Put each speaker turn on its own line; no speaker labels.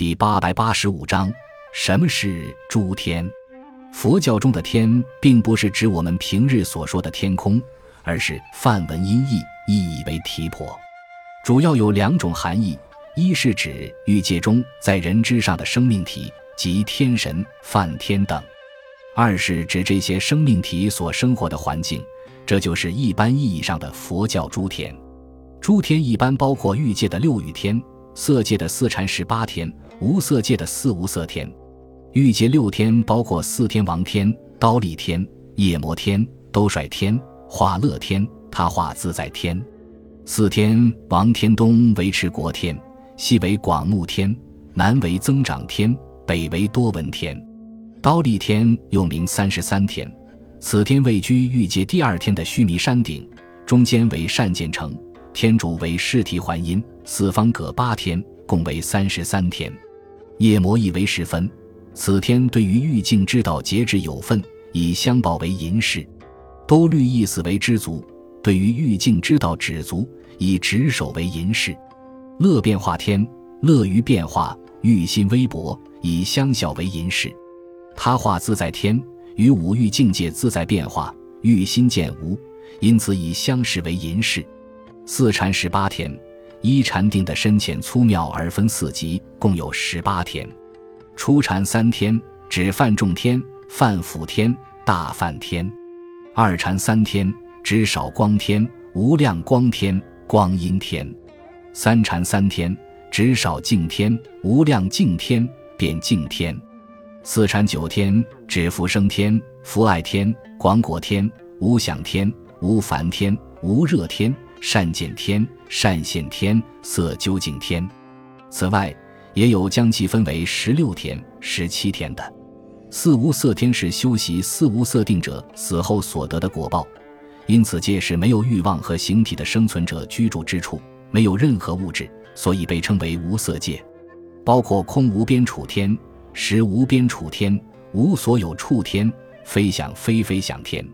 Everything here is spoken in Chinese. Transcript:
第八百八十五章：什么是诸天？佛教中的天，并不是指我们平日所说的天空，而是梵文音译，意译为提婆，主要有两种含义：一是指欲界中在人之上的生命体，即天神、梵天等；二是指这些生命体所生活的环境，这就是一般意义上的佛教诸天。诸天一般包括欲界的六欲天。色界的四禅十八天，无色界的四无色天，欲界六天包括四天王天、刀立天、夜摩天、兜率天、化乐天、他化自在天。四天王天东为持国天，西为广目天，南为增长天，北为多闻天。刀立天又名三十三天，此天位居欲界第二天的须弥山顶，中间为善见城。天主为释提还阴，四方各八天，共为三十三天。夜魔亦为十分，此天对于欲境之道节制有份，以相报为银饰。都律意思为知足，对于欲境之道止足，以执手为银饰。乐变化天，乐于变化，欲心微薄，以相效为银饰。他化自在天，与五欲境界自在变化，欲心见无，因此以相视为银饰。四禅十八天，一禅定的深浅粗妙而分四级，共有十八天。初禅三天，指梵众天、梵辅天、大梵天；二禅三天，指少光天、无量光天、光阴天；三禅三天，指少净天、无量净天、变净天；四禅九天，指福生天、福爱天、广果天、无想天、无烦天、无热天。善见天、善现天、色究竟天，此外也有将其分为十六天、十七天的。四无色天是修习四无色定者死后所得的果报，因此界是没有欲望和形体的生存者居住之处，没有任何物质，所以被称为无色界。包括空无边处天、实无边处天、无所有处天、非想非非想天。